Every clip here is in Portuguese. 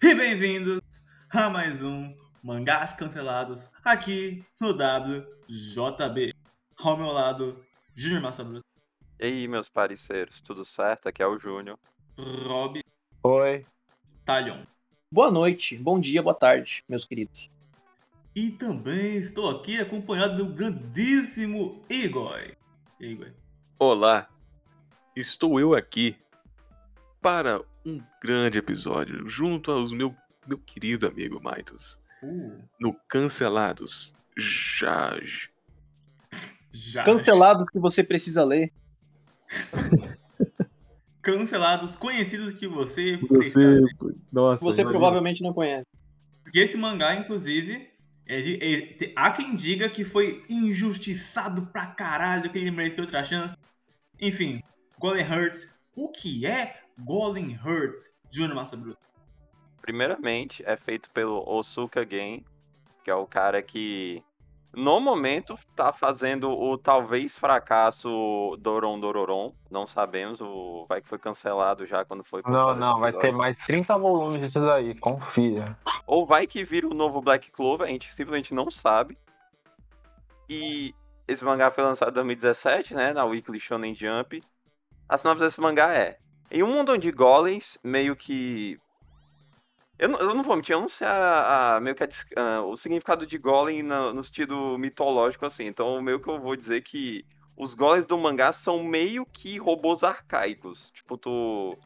E bem-vindos a mais um Mangás Cancelados aqui no WJB. Ao meu lado, Júnior Massa Bruta, E aí, meus parceiros, tudo certo? Aqui é o Júnior. Rob Oi. Talion. Boa noite, bom dia, boa tarde, meus queridos. E também estou aqui acompanhado do grandíssimo Igor. Igor? Olá, estou eu aqui para um grande episódio junto aos meu, meu querido amigo Maitos Uh, no Cancelados Jaj. já. Cancelado que você precisa ler. Cancelados, conhecidos que você. Você, nossa, Você imagina. provavelmente não conhece. Porque esse mangá, inclusive, é de- é- te- há quem diga que foi injustiçado pra caralho, que ele mereceu outra chance. Enfim, Golem Hurts. O que é Golem Hurts? Júnior Massa Bruta. Primeiramente, é feito pelo Osuka Gen, que é o cara que, no momento, tá fazendo o talvez fracasso Doron Dororon. Não sabemos, o vai que foi cancelado já quando foi Não, postado não, vai ter mais 30 volumes disso daí, confia. Ou vai que vira o novo Black Clover, a gente simplesmente não sabe. E esse mangá foi lançado em 2017, né, na Weekly Shonen Jump. A sinopse desse mangá é: em um mundo onde golems meio que eu não, eu não vou mentir, eu não sei a, a- meio que a o significado de golem na- no sentido mitológico assim. Então, meio que eu vou dizer que os golems do mangá são meio que robôs arcaicos. Tipo, tu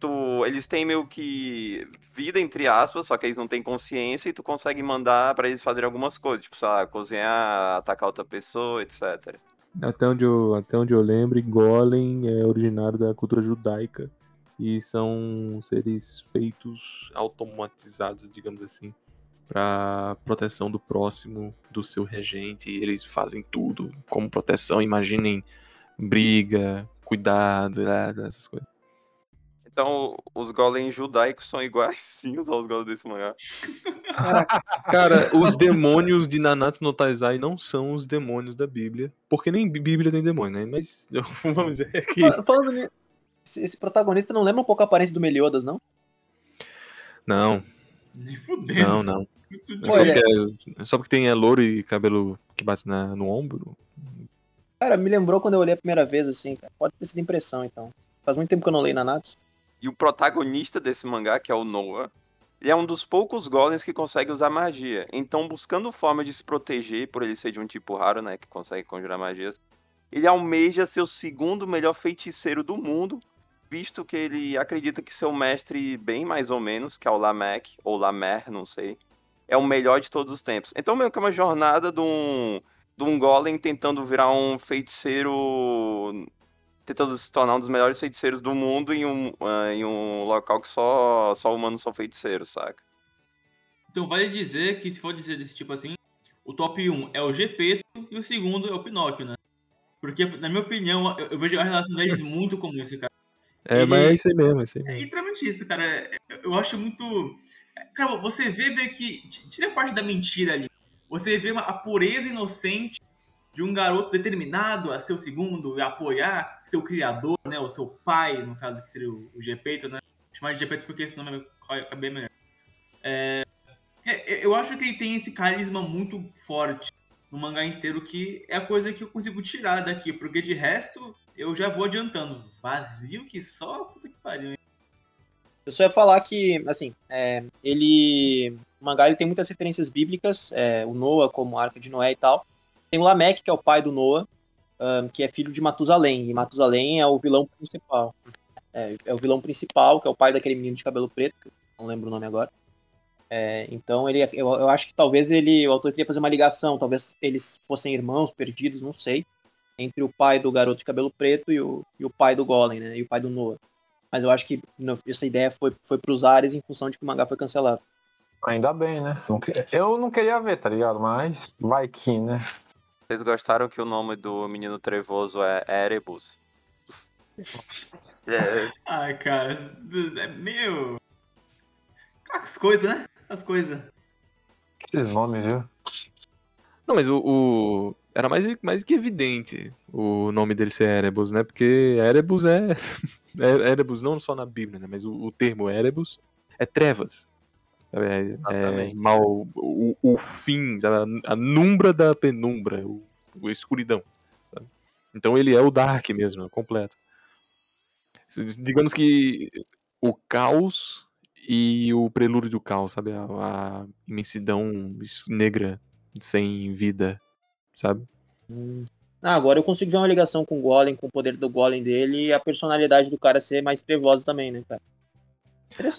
tu, eles têm meio que vida, entre aspas, só que eles não têm consciência e tu consegue mandar pra eles fazerem algumas coisas, tipo, sei lá, cozinhar, atacar outra pessoa, etc. Até onde, eu, até onde eu lembro, Golem é originário da cultura judaica e são seres feitos automatizados, digamos assim, para proteção do próximo, do seu regente. Eles fazem tudo como proteção. Imaginem briga, cuidado, né, essas coisas. Então, os golems judaicos são iguaizinhos aos golems desse mangá. Cara, os demônios de Nanatsu no Taizai não são os demônios da Bíblia, porque nem Bíblia tem demônio, né? Mas vamos dizer que Fa- Falando nisso, esse protagonista não lembra um pouco a aparência do Meliodas, não? não, Nem fudendo. não, não. Muito É só, porque é, só porque tem é louro e cabelo que bate na- no ombro. Cara, me lembrou quando eu olhei a primeira vez, assim, cara. Pode ter sido impressão, então. Faz muito tempo que eu não leio Nanatsu. E o protagonista desse mangá, que é o Noah, ele é um dos poucos golems que consegue usar magia. Então, buscando forma de se proteger, por ele ser de um tipo raro, né, que consegue conjurar magias, ele almeja ser o segundo melhor feiticeiro do mundo, visto que ele acredita que seu mestre, bem mais ou menos, que é o Lamek, ou Lamer, não sei, é o melhor de todos os tempos. Então, meio que é uma jornada de um, de um golem tentando virar um feiticeiro tentando se tornar um dos melhores feiticeiros do mundo em um, ah, em um local que só, só humanos são feiticeiros, saca? Então vale dizer que se for dizer desse tipo assim, o top 1 é o Gepeto e o segundo é o Pinóquio, né? Porque, na minha opinião, eu, eu vejo a relação deles muito como isso, cara. É, Ele- mas é isso aí mesmo, é isso aí É literalmente isso, cara. É- Eu acho muito. Cara, você vê meio que. Tira a parte da mentira ali. Você vê uma, a pureza inocente de um garoto determinado a ser o segundo e apoiar seu criador, né? O seu pai, no caso, que seria o, o Gepeto, né? Chamar de Gepeto porque esse nome é bem melhor. É, é, eu acho que ele tem esse carisma muito forte no mangá inteiro, que é a coisa que eu consigo tirar daqui, porque de resto eu já vou adiantando. Vazio que só, puta que pariu. hein? Eu só ia falar que, assim, é, ele. O mangá ele tem muitas referências bíblicas, é, o Noah como Arca de Noé e tal. Tem o Lameque, que é o pai do Noah, ahn, que é filho de Matusalém. E Matusalém é o vilão principal. É, é o vilão principal, que é o pai daquele menino de cabelo preto, que não lembro o nome agora. É, então ele, eu, eu acho que talvez ele, o autor queria fazer uma ligação, talvez eles fossem irmãos perdidos, não sei, entre o pai do garoto de cabelo preto e o, e o pai do Golem, né? E o pai do Noah. Mas eu acho que essa ideia foi, foi pros ares em função de que o mangá foi cancelado. Ainda bem, né? Eu não queria ver, tá ligado? Mas vai que, né? Vocês gostaram que o nome do menino trevoso é Erebus? É, Ai, cara, é meio. As coisas, né? As coisas. Esses nomes, viu? Não, mas o, o- era mais, mais que evidente o nome dele ser Erebus, né? Porque Erebus é, é Erebus não só na Bíblia, né? Mas o, o termo Erebus é trevas. É, é mal, o, o fim, a, a numbra da penumbra, o, o escuridão. sabe? Então ele é o Dark mesmo, completo. Digamos que o caos e o prelúdio do caos, sabe? A, a imensidão negra sem vida, sabe? Ah, agora eu consigo ver uma ligação com o Golem, com o poder do Golem dele e a personalidade do cara ser mais trevosa também, né, cara?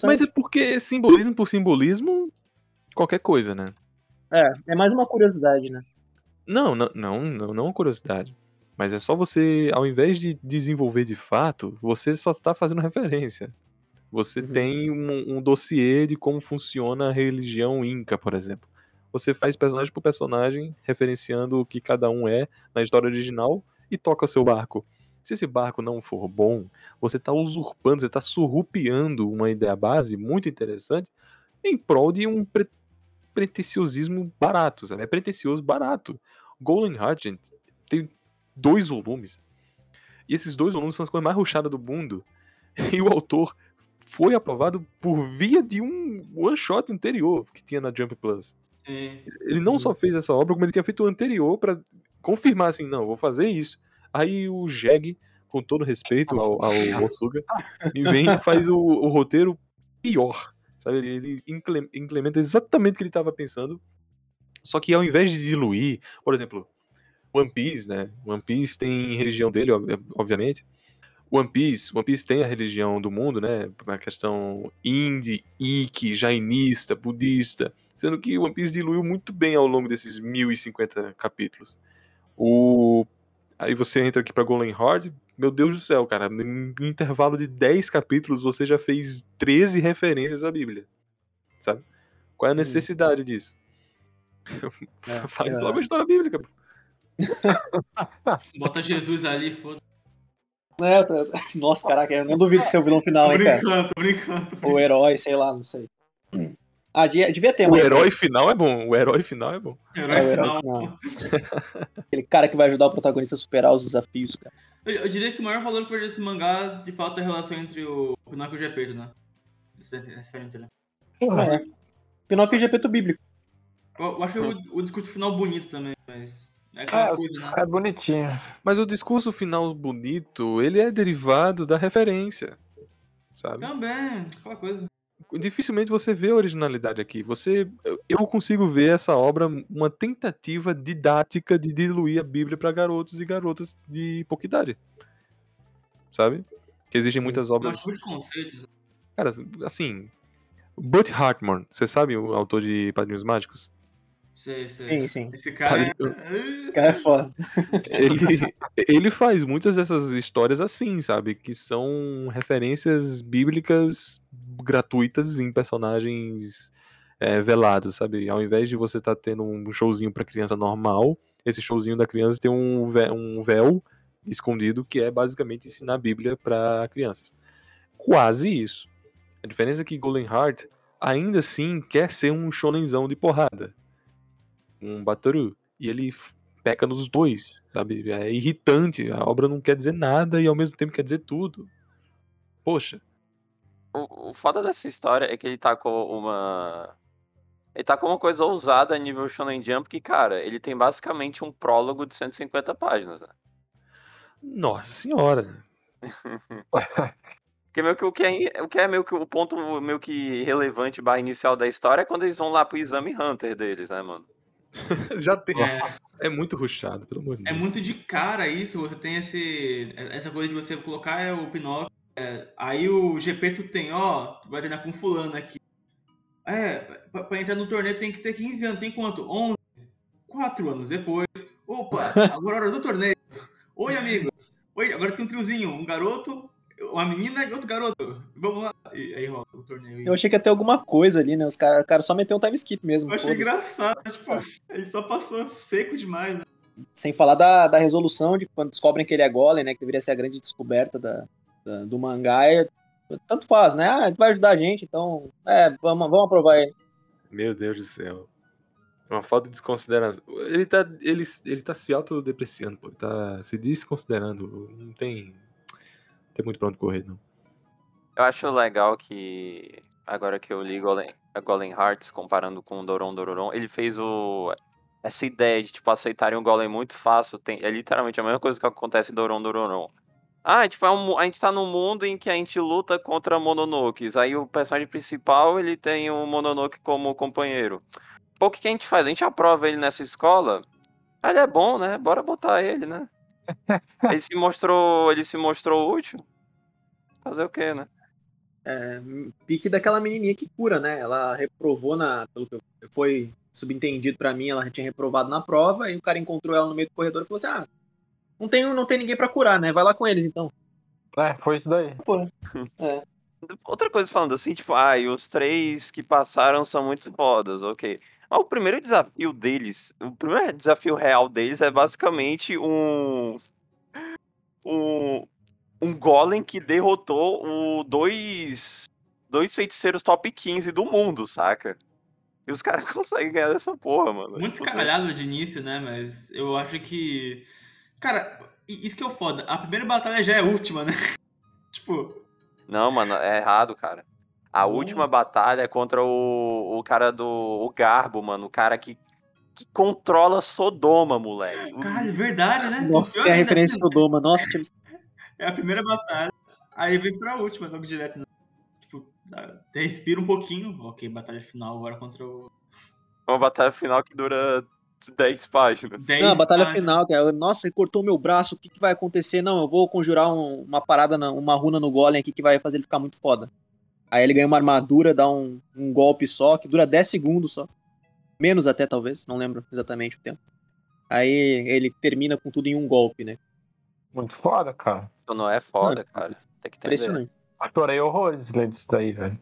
Mas é porque simbolismo por simbolismo, qualquer coisa, né? É, é mais uma curiosidade, né? Não, não, não, não, não curiosidade. Mas é só você, ao invés de desenvolver de fato, você só está fazendo referência. Você Uhum. tem um, um dossiê de como funciona a religião inca, por exemplo. Você faz personagem por personagem, referenciando o que cada um é na história original e toca seu barco. Se esse barco não for bom, você está usurpando, você está surrupiando uma ideia base muito interessante em prol de um pre pretenciosismo barato, sabe? É pretencioso barato. Golden Heart, gente, tem dois volumes. E esses dois volumes são as coisas mais ruchadas do mundo. E o autor foi aprovado por via de um one shot anterior que tinha na Jump Plus. Sim. Ele não só fez essa obra, como ele tinha feito o anterior pra confirmar assim, não, vou fazer isso. Aí o Jeg, com todo respeito ao, ao Osuga, vem e faz o, o roteiro pior. Sabe? Ele, implementa exatamente o que ele estava pensando. Só que ao invés de diluir, por exemplo, One Piece, né? One Piece tem religião dele, ob- obviamente. One Piece, One Piece tem a religião do mundo, né? A questão Hindi, Ikki, jainista, budista. Sendo que One Piece diluiu muito bem ao longo desses 1050 capítulos. O... Aí você entra aqui pra Golden Horde, meu Deus do céu, cara. Em um intervalo de 10 capítulos você já fez 13 referências à Bíblia. Sabe? Qual é a necessidade disso? É, Faz é. logo a história bíblica. pô. Bota Jesus ali, foda. É, tô- Nossa, caraca, eu não duvido de ser o vilão final, Tô hein, cara? brincando, tô brincando. tô Ou o herói, sei lá, não sei. Ah, devia, devia ter O herói final é bom. O herói final é bom. brincando. É, o Herói herói final. final. Aquele cara que vai ajudar o protagonista a superar os desafios, cara. Eu, eu diria que o maior valor vejo desse mangá, de fato, é a relação entre o Pinóquio e o Gepeto, né? É interessante, né? É. Pinóquio e Gepeto bíblico. Eu, eu acho o, o discurso final bonito também, mas. É aquela É, coisa, né? É bonitinho. Mas o discurso final bonito, ele é derivado da referência. Sabe? Também, aquela coisa. Dificilmente você vê a originalidade aqui. Você, eu- consigo ver essa obra uma tentativa didática de diluir a Bíblia para garotos e garotas de pouca idade. Sabe? Que existem muitas Mas obras. muitos conceitos. Cara, assim. Butch Hartman, você sabe o autor de Padrinhos Mágicos? Sei, sei. Sim, sim. Esse cara é. Esse cara é foda. ele, ele faz muitas dessas histórias assim, sabe? Que são referências bíblicas gratuitas em personagens é, velados, sabe? Ao invés de você estar tendo um showzinho pra criança normal, esse showzinho da criança tem um vé- um véu escondido que é basicamente ensinar a Bíblia pra crianças. Quase isso. A diferença é que Golden Heart ainda assim quer ser um shonenzão de porrada. Um Batoru. E ele peca nos dois, sabe? É irritante. A obra não quer dizer nada e ao mesmo tempo quer dizer tudo. Poxa. O, o foda dessa história é que ele tá com uma. Ele tá com uma coisa ousada a nível Shonen Jump que, cara, ele tem basicamente um prólogo de 150 páginas. Né? Nossa senhora. Porque meio que o que é, o que é meio que o ponto meio que relevante barra inicial da história é quando eles vão lá pro exame Hunter deles, né, mano? Já tem. É, É muito ruchado, pelo amor de é Deus. muito de cara isso, você tem esse, essa coisa de você colocar é, o Pinóquio. é, aí o Gepeto tem, ó, tu vai treinar com fulano aqui. É, pra, pra entrar no torneio tem que ter 15 anos, tem quanto? 11? 4 anos depois. Opa, agora é hora do torneio. Oi, amigos. Oi, agora tem um triozinho, um garoto, uma menina e outro garoto. Vamos lá. E aí rola o torneio. Eu achei que ia ter alguma coisa ali, né? Os caras o cara só meteu um time skip mesmo. Eu achei foda-se. engraçado, tipo, ele só passou seco demais. né? Sem falar da, da resolução de quando descobrem que ele é golem, né? Que deveria ser a grande descoberta da, da- do mangá. É, tanto faz, né? Ah, ele vai ajudar a gente, então. É, vamos, vamos aprovar ele. Meu Deus do céu. Uma falta de desconsideração. Ele tá, ele, ele tá se autodepreciando, pô. Ele tá se desconsiderando. Não tem. Não tem muito pra onde correr, não. Eu acho legal que agora que eu li Golem, a Golem Hearts comparando com o Doron Dororon, ele fez o essa ideia de tipo aceitarem o Golem muito fácil, tem, é literalmente a mesma coisa que acontece em Doron Dororon. Ah, tipo, é um, a gente tá num mundo em que a gente luta contra Mononokes. Aí o personagem principal, ele tem o Mononoke como companheiro. Pô, o que, que a gente faz? A gente aprova ele nessa escola? Ah, ele é bom, né? Bora botar ele, né? ele se mostrou, ele se mostrou útil. Fazer o quê, né? É, pique daquela menininha que cura, né? Ela reprovou na. Pelo que foi subentendido pra mim, ela tinha reprovado na prova, e o cara encontrou ela no meio do corredor e falou assim: Ah, não tem, não tem ninguém pra curar, né? Vai lá com eles então. É, foi isso daí. Outra coisa falando assim, tipo, ah, os três que passaram são muito fodas, ok. Mas o primeiro desafio deles, o primeiro desafio real deles é basicamente um. Um, um golem que derrotou o dois, dois feiticeiros top 15 do mundo, saca? E os caras conseguem ganhar dessa porra, mano. Muito Tipo, caralhado de início, né? Mas eu acho que. Cara, isso que é o foda. A primeira batalha já é a última, né? tipo, Não, mano, é errado, cara. A última batalha é contra o, o cara do o Garbo, mano. O cara que, que controla Sodoma, moleque. Caralho, é verdade, né? Nossa, Pior tem a referência do Doma. Nossa, tinha- É a primeira batalha, aí vem pra última, logo direto. Né? Tipo, até respira um pouquinho. Ok, batalha final agora contra o. Uma batalha final que dura 10 páginas. 10 Não, a batalha páginas. final, cara. Nossa, ele cortou meu braço, o que, que vai acontecer? Não, eu vou conjurar um- uma parada, na- uma runa no golem aqui que vai fazer ele ficar muito foda. Aí ele ganha uma armadura, dá um, um golpe só, que dura 10 segundos só. Menos até, talvez, não lembro exatamente o tempo. Aí ele termina com tudo em um golpe, né? Muito foda, cara. Isso não é foda, Não, cara. Tem que entender. Impressionante. Adorei horrores lendo isso daí, velho.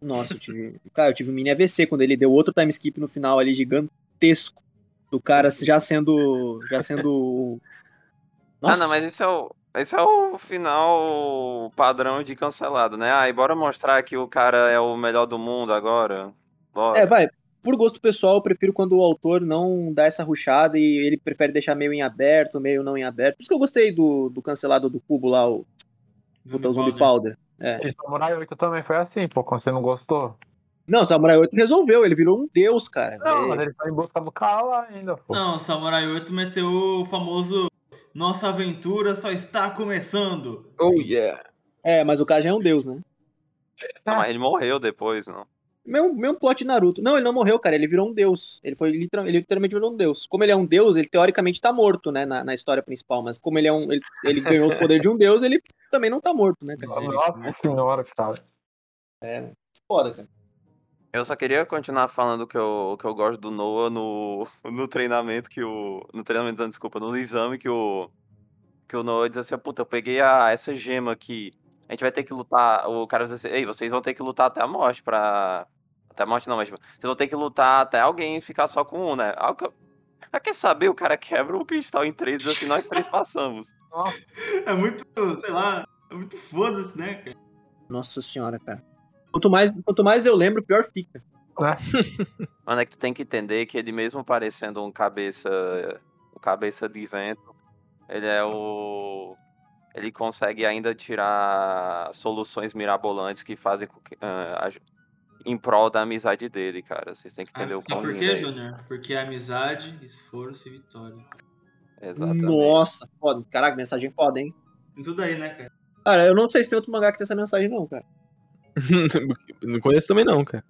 Nossa, eu tive. Cara, eu tive um mini AVC quando ele deu outro time skip no final ali, gigantesco. Do cara já sendo. Já sendo. Ah, não, mas esse é o. Esse é o final padrão de cancelado, né? Ah, e bora mostrar que o cara é o melhor do mundo agora. Bora. É, vai. Por gosto pessoal, eu prefiro quando o autor não dá essa ruchada e ele prefere deixar meio em aberto, meio não em aberto. Por isso que eu gostei do, do cancelado do Cubo lá, o, puta, o Zombie Powder. E Samurai 8 também foi assim, pô, quando você não gostou. Não, o Samurai 8 resolveu, ele virou um deus, cara. Não, É, mas ele tá em busca do cara lá ainda, pô. Não, Samurai 8 meteu o famoso Nossa aventura só está começando. Oh, yeah. é, mas o cara já é um deus, né? Não, mas ele morreu depois, não. Mesmo, mesmo plot de Naruto. Não, ele não morreu, cara. Ele virou um deus. Ele foi literal- ele literalmente virou um deus. Como ele é um deus, ele teoricamente tá morto, né? Na, na história principal. Mas como ele é um. Ele, ele ganhou os poderes de um deus, ele também não tá morto, né, cara? Nossa senhora, cara. Foda, cara. Eu só queria continuar falando que eu, que eu gosto do Noah no, no treinamento que o. No treinamento, não, desculpa, no exame que o. Que o Noah diz assim, puta, eu peguei a, essa gema aqui. A gente vai ter que lutar. O cara diz assim, ei, vocês vão ter que lutar até a morte pra. Até a morte não, mas tipo, vocês vão ter que lutar até alguém ficar só com um, né? Ah, o que eu- Ah, quer saber? O cara quebra o cristal em três e assim, nós três passamos. É muito, sei lá, é muito foda-se, né, cara? Nossa senhora, cara. Quanto mais, quanto mais eu lembro, pior fica. Mano, é que tu tem que entender que ele mesmo parecendo um cabeça. Um cabeça de vento, ele é o. Ele consegue ainda tirar soluções mirabolantes que fazem com que, ah, aj- em prol da amizade dele, cara. Vocês têm que entender o Sabe quão por quê, é. Júnior? Porque é amizade, esforço e vitória. Exatamente. Nossa, foda. Caraca, mensagem foda, hein? Tem tudo aí, né, cara? Cara, eu não sei se tem outro mangá que tem essa mensagem, não, cara. não conheço também não, cara.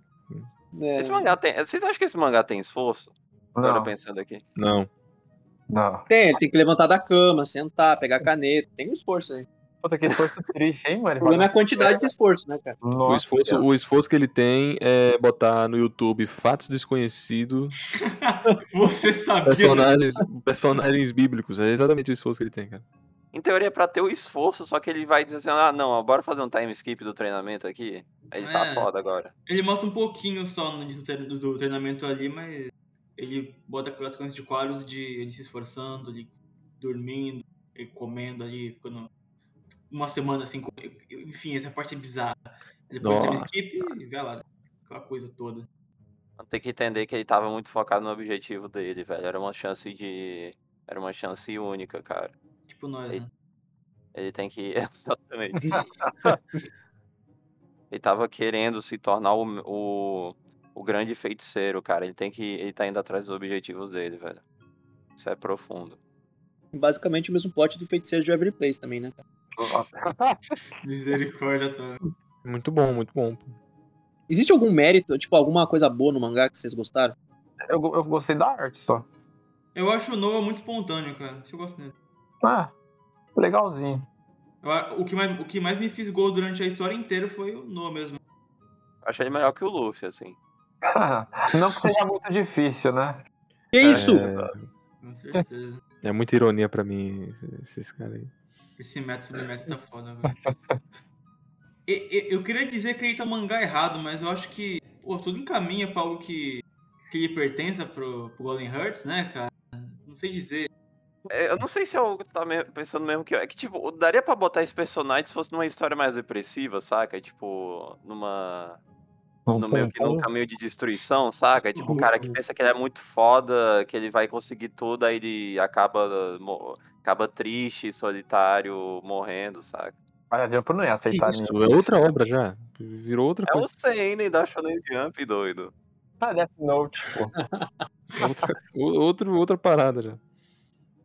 É, Esse mangá tem. Vocês acham que esse mangá tem esforço? Agora Não, pensando aqui. Não. não. Tem, ele tem que levantar da cama, sentar, pegar caneta. Tem um esforço aí. Puta que esforço triste, hein, mano? O problema é a quantidade de esforço, né, cara? O Nossa, esforço, o esforço que ele tem é botar no YouTube fatos desconhecidos, Você sabia. personagens, personagens bíblicos. É exatamente o esforço que ele tem, cara. Em teoria, é pra ter o esforço, só que ele vai dizer assim: ah, não, ó, bora fazer um time skip do treinamento aqui. Aí ele tá É. foda agora. Ele mostra um pouquinho só no início do treinamento ali, mas ele bota aquelas coisas de quadros de ele se esforçando, ele dormindo, ele comendo ali, ficando uma semana assim. com- Enfim, essa parte é bizarra. Depois tem Nossa. skip e vai lá, aquela coisa toda. Tem que entender que ele tava muito focado no objetivo dele, velho. Era uma chance de. Era uma chance única, cara. Tipo nós, Ei. né? Ele tem que. Exatamente. Ele tava querendo se tornar o, o, o grande feiticeiro, cara. Ele tem que. Ele tá indo atrás dos objetivos dele, velho. Isso é profundo. Basicamente o mesmo plot do feiticeiro de Every Place também, né? cara? Misericórdia, tá. Muito bom, muito bom. Existe algum mérito, tipo, alguma coisa boa no mangá que vocês gostaram? Eu, eu gostei da arte só. Eu acho o Noah muito espontâneo, cara. Isso eu gosto dele. Ah, legalzinho. Eu o, que mais, o que mais me fisgou durante a história inteira foi o Noah mesmo. Achei ele melhor que o Luffy, assim. Não que seja muito difícil, né? Que isso? É, Com certeza. é muita ironia pra mim, esses, esses caras aí. Esse método sobre método tá foda, velho. Eu queria dizer que ele tá mangá errado, mas eu acho que, pô, tudo encaminha pra algo que, que lhe pertença pro, pro Golden Hearts, né, cara? Não sei dizer. É, Eu não sei se é o que tu tá pensando mesmo que eu. É que, tipo, daria pra botar esse personagem se fosse numa história mais depressiva, saca? Tipo, numa. No meio que num caminho de destruição, saca? Tipo, o cara que pensa que ele é muito foda, que ele vai conseguir tudo, aí ele acaba, mo- acaba triste, solitário, morrendo, saca? Mas a Jump não ia aceitar Isso, nisso. é outra obra já. Virou outra É o coisa. Seinen da Shonen Jump, doido. Ah, Death Note, pô. Outra, o- outro, outra parada já.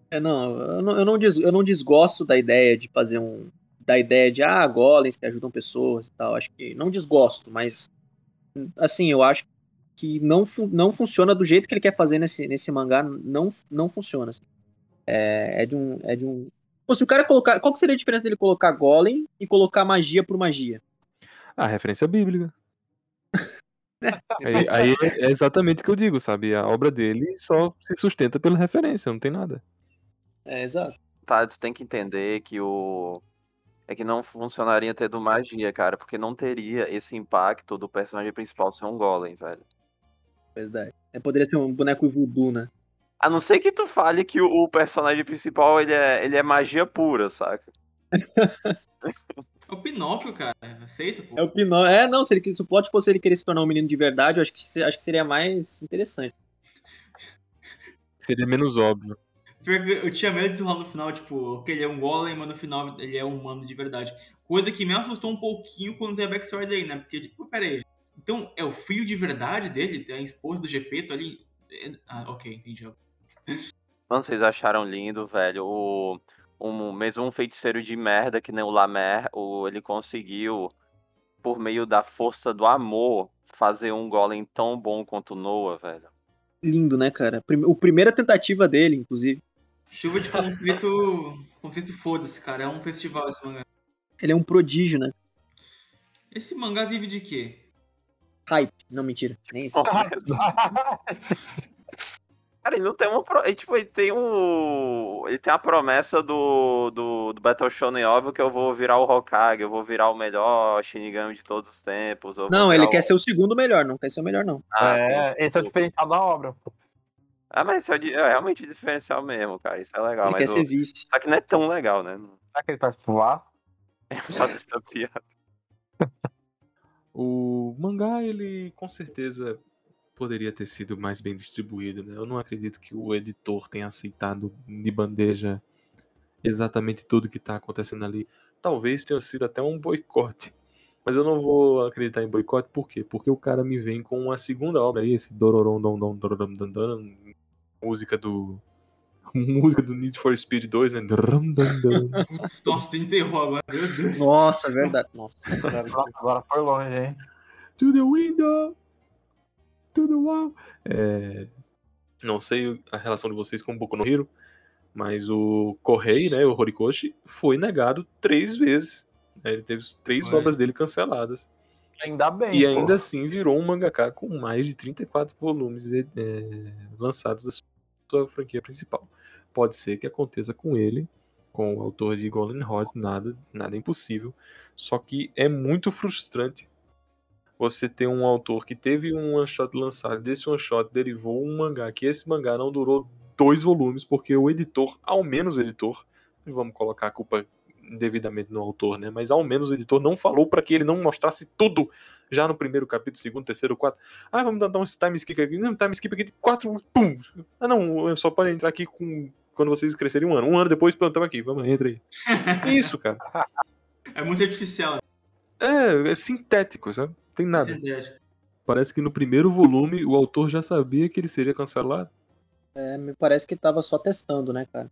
É, não, eu não, eu, não des- eu não desgosto da ideia de fazer um. Da ideia de, ah, golems que ajudam pessoas e tal. Acho que. Não desgosto, mas. Assim, eu acho que não, fu- não funciona do jeito que ele quer fazer nesse, nesse mangá. Não, não funciona. assim. É, é de um. É de um. Pô, se o cara colocar. Qual que seria a diferença dele colocar golem e colocar magia por magia? Ah, referência bíblica. aí aí é exatamente o que eu digo, sabe? A obra dele só se sustenta pela referência, não tem nada. É, exato. Tá, tu tem que entender que o. É que não funcionaria tendo magia, cara, porque não teria esse impacto do personagem principal ser um golem, velho. Verdade. É, poderia ser um boneco voodoo, né? A não ser que tu fale que o, o personagem principal ele é, ele é magia pura, saca? É o Pinóquio, cara. Aceita, pô. É o Pinó. É, não, se, ele, se o plot fosse ele querer se tornar um menino de verdade, eu acho que, acho que seria mais interessante. Seria menos óbvio. Pior que Eu tinha medo de lá no final, tipo, que ele é um golem, mas no final ele é um humano de verdade. Coisa que me assustou um pouquinho quando tem a backstory dele, né? Porque, tipo, pera aí. Então, é o filho de verdade dele? É a esposa do Gepeto ali? É- Ah, ok, entendi. Mano, vocês acharam lindo, velho. O, um, mesmo um feiticeiro de merda que nem o Lamer, o, ele conseguiu, por meio da força do amor, fazer um golem tão bom quanto o Noah, velho. Lindo, né, cara? O primeira tentativa dele, inclusive. Chuva de conceito. conceito foda-se, cara. É um festival esse mangá. Ele é um prodígio, né? Esse mangá vive de quê? Hype. Não, mentira. Nem isso. Cara, ele não tem uma. pro- Ele, tipo, ele tem um. Ele tem a promessa do, do, do Battle Shonen óbvio que eu vou virar o Hokage, eu vou virar o melhor Shinigami de todos os tempos. Não, ele o- quer ser o segundo melhor, não quer ser o melhor, não. Ah, sim, é, esse é o diferencial da obra. Ah, mas isso é, é realmente diferencial mesmo, cara. Isso é legal. ele quer mas o- ser vice. Só que não é tão legal, né? Será que ele torce pro Vasco? faz essa piada. O mangá, ele com certeza poderia ter sido mais bem distribuído, né? Eu não acredito que o editor tenha aceitado de bandeja exatamente tudo que tá acontecendo ali. Talvez tenha sido até um boicote. Mas eu não vou acreditar em boicote, por quê? Porque o cara me vem com uma segunda obra aí, esse Dororon música do música do Need for Speed 2, né? Nossa, tu enterrou agora, meu Deus. Nossa, é verdade. Nossa. Agora foi longe, hein? to the window, to the wall. É, não sei a relação de vocês com o Boku no Hero, mas o Correi, né, o Horikoshi, foi negado três vezes. né, Ele teve três obras dele canceladas. Ainda bem. E pô. ainda assim virou um mangaka com mais de 34 volumes é, lançados da sua franquia principal. Pode ser que aconteça com ele, com o autor de Golden Heart, nada, nada impossível. Só que é muito frustrante você ter um autor que teve um one shot lançado, desse one shot derivou um mangá, que esse mangá não durou dois volumes, porque o editor, ao menos o editor, vamos colocar a culpa devidamente no autor, né? Mas ao menos o editor não falou para que ele não mostrasse tudo já no primeiro capítulo, segundo, terceiro, quarto. Ah, vamos dar um time skip aqui. Não, time skip aqui de quatro. Pum! Ah, não, só pode entrar aqui com quando vocês crescerem um ano. Um ano depois, plantamos aqui. Vamos, entra aí. Isso, cara. É muito artificial. É, é sintético, sabe? Tem nada. Parece que no primeiro volume o autor já sabia que ele seria cancelado. É, me parece que tava só testando, né, cara?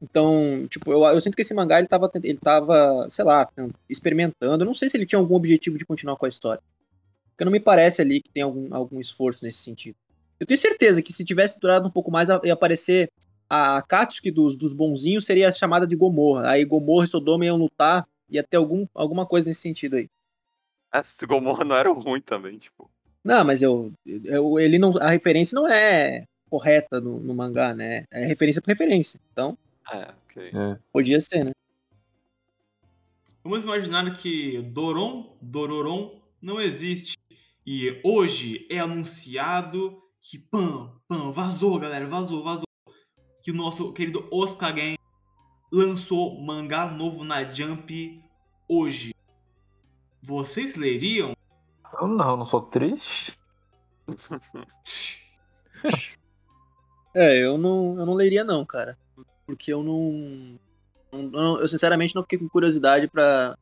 Então, tipo, eu, eu sinto que esse mangá ele tava, ele tava, sei lá, experimentando. Eu não sei se ele tinha algum objetivo de continuar com a história. Porque não me parece ali que tem algum, algum esforço nesse sentido. Eu tenho certeza que se tivesse durado um pouco mais, ia aparecer a Katsuki dos, dos bonzinhos seria chamada de Gomorra. Aí Gomorra e Sodoma iam lutar, ia ter algum, alguma coisa nesse sentido aí. Esse Gomorra não era ruim também, tipo. Não, mas eu, eu ele não, a referência não é correta no, no mangá, né? É referência por referência. Então, É, ok. É. podia ser, né? Vamos imaginar que Doron, Dororon não existe. E hoje é anunciado que pam, pam, vazou, galera, vazou, vazou. Que o nosso querido Oscar Game lançou mangá novo na Jump hoje. Vocês leriam? Eu não, não sou triste. É, eu não, eu não leria não, cara. Porque eu não, não- Eu sinceramente não fiquei com curiosidade pra,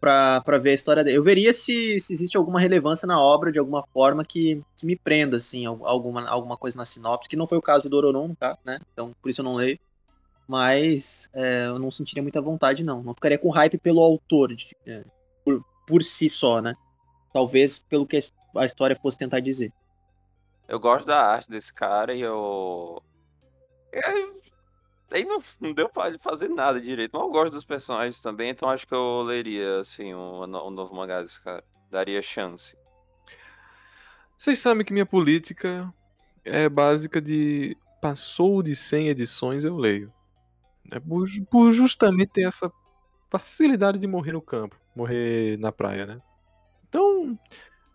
pra ver a história dele. Eu veria se, se existe alguma relevância na obra de alguma forma que, que me prenda, assim, al- alguma, alguma coisa na sinopse, que não foi o caso de Dororon, tá? Né? Então, por isso eu não leio. Mas é, eu não sentiria muita vontade, não. Não ficaria com hype pelo autor, de- é, por, por si só, né? Talvez pelo que a his- a história fosse tentar dizer. Eu gosto da arte desse cara e eu. É, Aí não, não deu pra ele fazer nada direito. Mas eu gosto dos personagens também, então acho que eu leria, assim, o, o novo mangá desse cara. Daria chance. Vocês sabem que minha política é básica de passou de 100 edições eu leio. É por, por justamente ter essa facilidade de morrer no campo, morrer na praia, né? Então,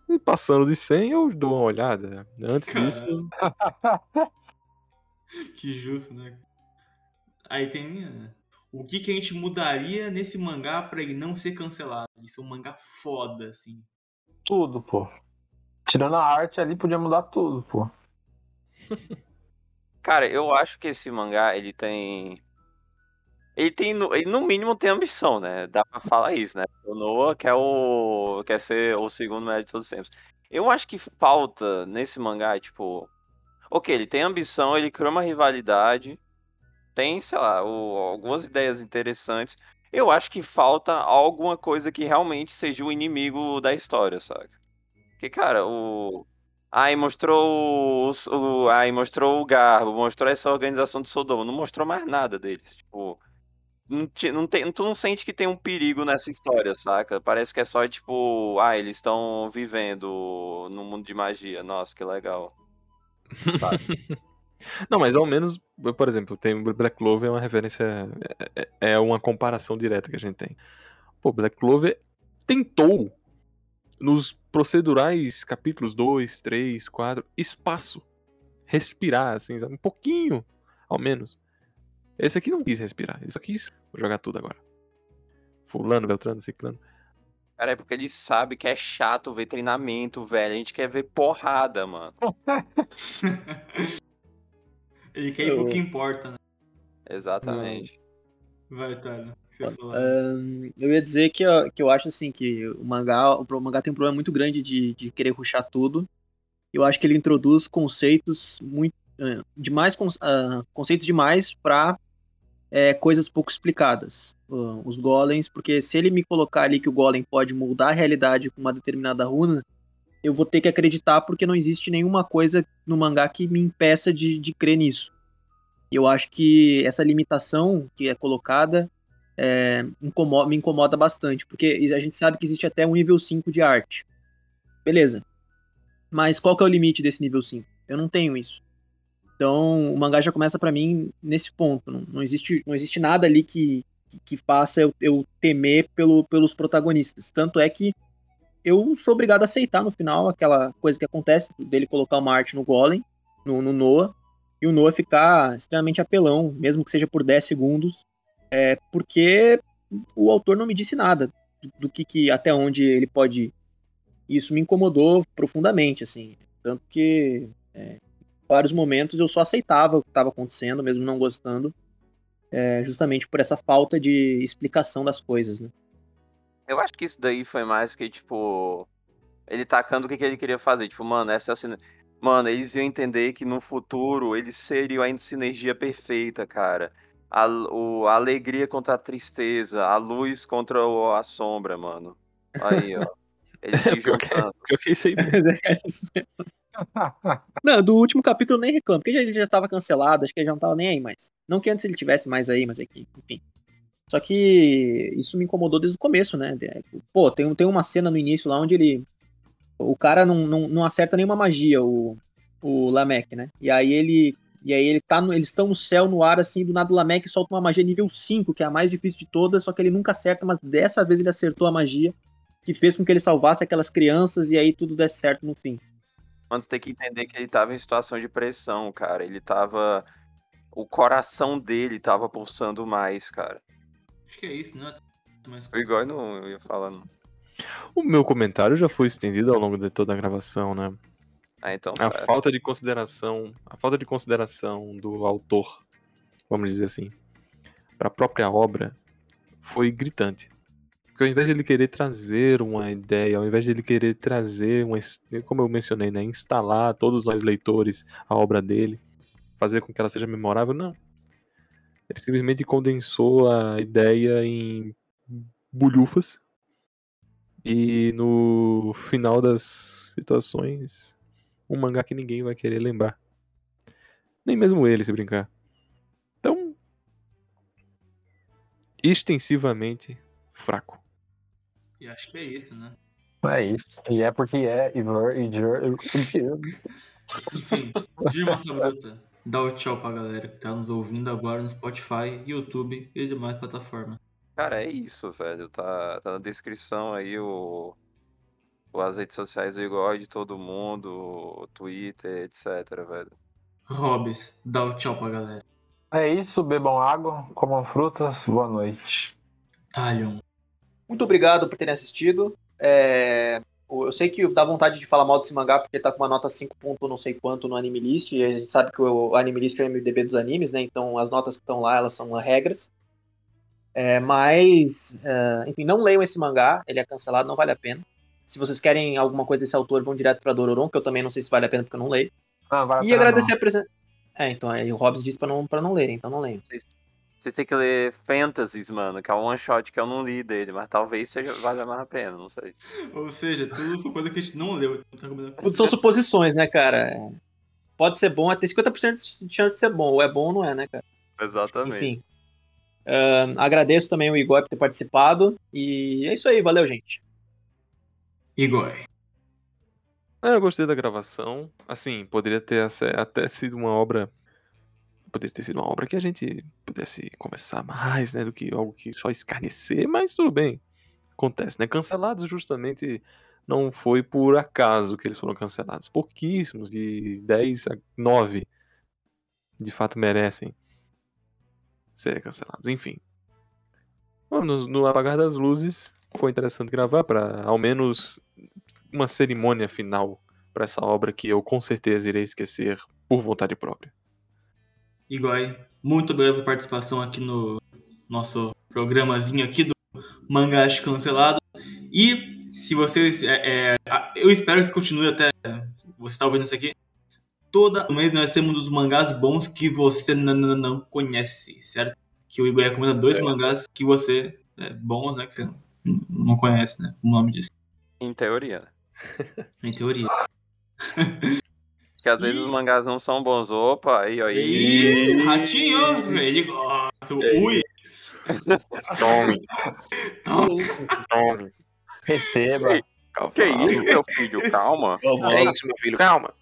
e passando de 100 eu dou uma olhada. Antes Cara. disso, Que justo, né? Aí tem. é, O que, que a gente mudaria nesse mangá pra ele não ser cancelado? Isso é um mangá foda, assim. Tudo, pô. Tirando a arte ali, podia mudar tudo, pô. Cara, eu acho que esse mangá, ele tem. Ele tem, no- ele no mínimo tem ambição, né? Dá pra falar isso, né? O Noah quer, o, quer ser o segundo melhor de todos os tempos. Eu acho que falta nesse mangá, tipo. Ok, ele tem ambição, ele cria uma rivalidade, tem, sei lá, o- algumas ideias interessantes. Eu acho que falta alguma coisa que realmente seja o inimigo da história, saca? Porque, cara, o. Aí mostrou o, o. Aí mostrou o Garbo, mostrou essa organização de Sodoma. Não mostrou mais nada deles. Tipo. Não, não tem, tu não sente que tem um perigo nessa história, saca? Parece que é só tipo. Ah, eles estão vivendo no mundo de magia. Nossa, que legal. Sabe? Não, mas ao menos, por exemplo, tem o Black Clover é uma referência, é, é- é uma comparação direta que a gente tem. Pô, Black Clover tentou nos procedurais capítulos 2, 3, 4, espaço, respirar, assim, sabe? um pouquinho, ao menos. Esse aqui não quis respirar, ele só quis vou jogar tudo agora. Fulano, Beltrano, Ciclano. Cara, é porque ele sabe que é chato ver treinamento, velho. A gente quer ver porrada, mano. Ele quer ir pro que importa, né? Exatamente. Vai, Thales. o que você ia falar? Ahn, eu ia dizer que, eu- que eu acho assim que o mangá, o mangá tem um problema muito grande de, de querer ruxar tudo. Eu acho que ele introduz conceitos muito ah, demais ah, conceitos demais para coisas pouco explicadas. Os golems, porque se ele me colocar ali que o golem pode mudar a realidade com uma determinada runa, eu vou ter que acreditar porque não existe nenhuma coisa no mangá que me impeça de, de crer nisso. Eu acho que essa limitação que é colocada é, incomo- me incomoda bastante, porque a gente sabe que existe até um nível 5 de arte. Beleza. Mas qual que é o limite desse nível 5? Eu não tenho isso. Então, o mangá já começa pra mim nesse ponto. Não, não existe, não existe nada ali que, que, que faça eu, eu temer pelo, pelos protagonistas. Tanto é que eu sou obrigado a aceitar no final aquela coisa que acontece dele colocar uma arte no Golem, no, no Noah, e o Noah ficar extremamente apelão, mesmo que seja por 10 segundos, é, porque o autor não me disse nada do, do que, que até onde ele pode ir. Isso me incomodou profundamente, assim, tanto que é, em vários momentos eu só aceitava o que estava acontecendo, mesmo não gostando, é, justamente por essa falta de explicação das coisas, né? Eu acho que isso daí foi mais que, tipo, ele tacando o que, que ele queria fazer. Tipo, mano, essa é Mano, eles iam entender que no futuro eles seriam a sinergia perfeita, cara. A, o, a alegria contra a tristeza, a luz contra o- a sombra, mano. Aí, ó. Eles se Pior que, juntando. pior que é isso aí. É. Não, do último capítulo eu nem reclamo, porque já- ele já estava cancelado, acho que ele já não tava nem aí mais. Não que antes ele tivesse mais aí, mas é que, enfim. Só que isso me incomodou desde o começo, né? Pô, tem, tem uma cena no início lá onde ele. O cara não, não, não acerta nenhuma magia, o, o Lamek, né? E aí ele. E aí ele tá no, eles estão no céu, no ar, assim, do nada o Lamek solta uma magia nível 5, que é a mais difícil de todas, só que ele nunca acerta, mas dessa vez ele acertou a magia, que fez com que ele salvasse aquelas crianças e aí tudo desse certo no fim. Mano, tem que entender que ele tava em situação de pressão, cara. Ele tava. O coração dele tava pulsando mais, cara. Que é isso, né? Mas... O Igor não eu ia falando. O meu comentário já foi estendido ao longo de toda a gravação, né? Ah, então A certo. falta de consideração, a falta de consideração do autor, vamos dizer assim, para a própria obra foi gritante. Porque ao invés de ele querer trazer uma ideia, ao invés de ele querer trazer uma, como eu mencionei, né, instalar todos nós leitores a obra dele, fazer com que ela seja memorável, não. Ele simplesmente condensou a ideia em bulhufas e no final das situações um mangá que ninguém vai querer lembrar. Nem mesmo ele, se brincar. Então, extensivamente fraco. E acho que é isso, né? É isso. E é porque é Ivor e Jor. Enfim, Dilma Sabruta, dá o tchau pra galera que tá nos ouvindo agora no Spotify, YouTube e demais plataformas. Cara, é isso, velho. Tá, tá na descrição aí o, o- as redes sociais do Igor, de todo mundo, o Twitter, etc, velho. Hobbs, dá o tchau pra galera. É isso, bebam água, comam frutas, boa noite. Talion, Muito obrigado por terem assistido. É, Eu sei que dá vontade de falar mal desse mangá porque tá com uma nota 5 ponto não sei quanto no Anime List, e a gente sabe que o Anime List é o MDB dos animes, né? Então as notas que estão lá, elas são regras. É, mas, é, enfim, não leiam esse mangá, ele é cancelado, não vale a pena. Se vocês querem alguma coisa desse autor, vão direto pra Dororon, que eu também não sei se vale a pena porque eu não leio. Não, vale a E agradecer a presença. É, então aí o Hobbs disse pra não, pra não ler, então não leiam. Vocês têm que ler Fantasies, mano, que é um one shot que eu não li dele, mas talvez seja, valha mais a pena, não sei. ou seja, tudo são coisa que a gente não leu. então tá Tudo são você. suposições, né, cara? Pode ser bom, tem 50% de chance de ser bom, ou é bom ou não é, né, cara? Exatamente. Enfim. Ahn, agradeço também o Igor por ter participado. E é isso aí, valeu, gente. Igor, É, eu gostei da gravação. Assim, poderia ter até sido uma obra. Poderia ter sido uma obra que a gente pudesse conversar mais, né? Do que algo que só escarnecer, mas tudo bem. Acontece, né? Cancelados justamente não foi por acaso que eles foram cancelados. Pouquíssimos, de 10 a 9, de fato merecem ser cancelados. Enfim. No, no apagar das luzes, foi interessante gravar para ao menos uma cerimônia final para essa obra que eu com certeza irei esquecer por vontade própria. Igor, muito obrigado pela participação aqui no nosso programazinho aqui do Mangás Cancelados. E se vocês. é, é, eu espero que continue até você estar ouvindo isso aqui. Toda mês nós temos os mangás bons que você n- n- não conhece, certo? Que o Igor recomenda dois mangás que você. É, bons, né? Que você não conhece, né? O nome disso. Em teoria? Em teoria. Porque às vezes os mangás não são bons. Opa, aí, aí. Ih, ratinho! Ele gosta. Ui! Tome, Tome. tome. Receba. Que isso, meu filho? Calma. É isso, meu filho, calma.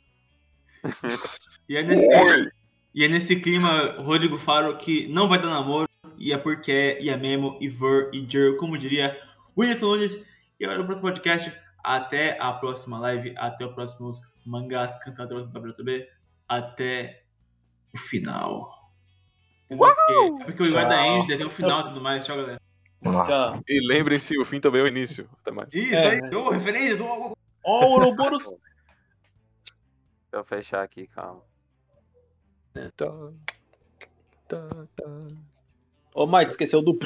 E é nesse, Oi. e é nesse clima, Rodrigo Faro, que não vai dar namoro, e é porque e é mesmo, e ver, e jer, como diria William Nunes. E agora no próximo podcast, até a próxima live, até os próximos mangás cancelados do WTB, até o final. Porque, é porque o Igor é da Tchau. End, até o final e tudo mais. Tchau, galera. Tchau. E lembrem-se, o fim também é o início. Até mais. Isso É. aí, referências, ô, ô. Ó, o Ouroboros. Deixa eu fechar aqui, calma. Tá, tá, tá. Ô, Mike, esqueceu do.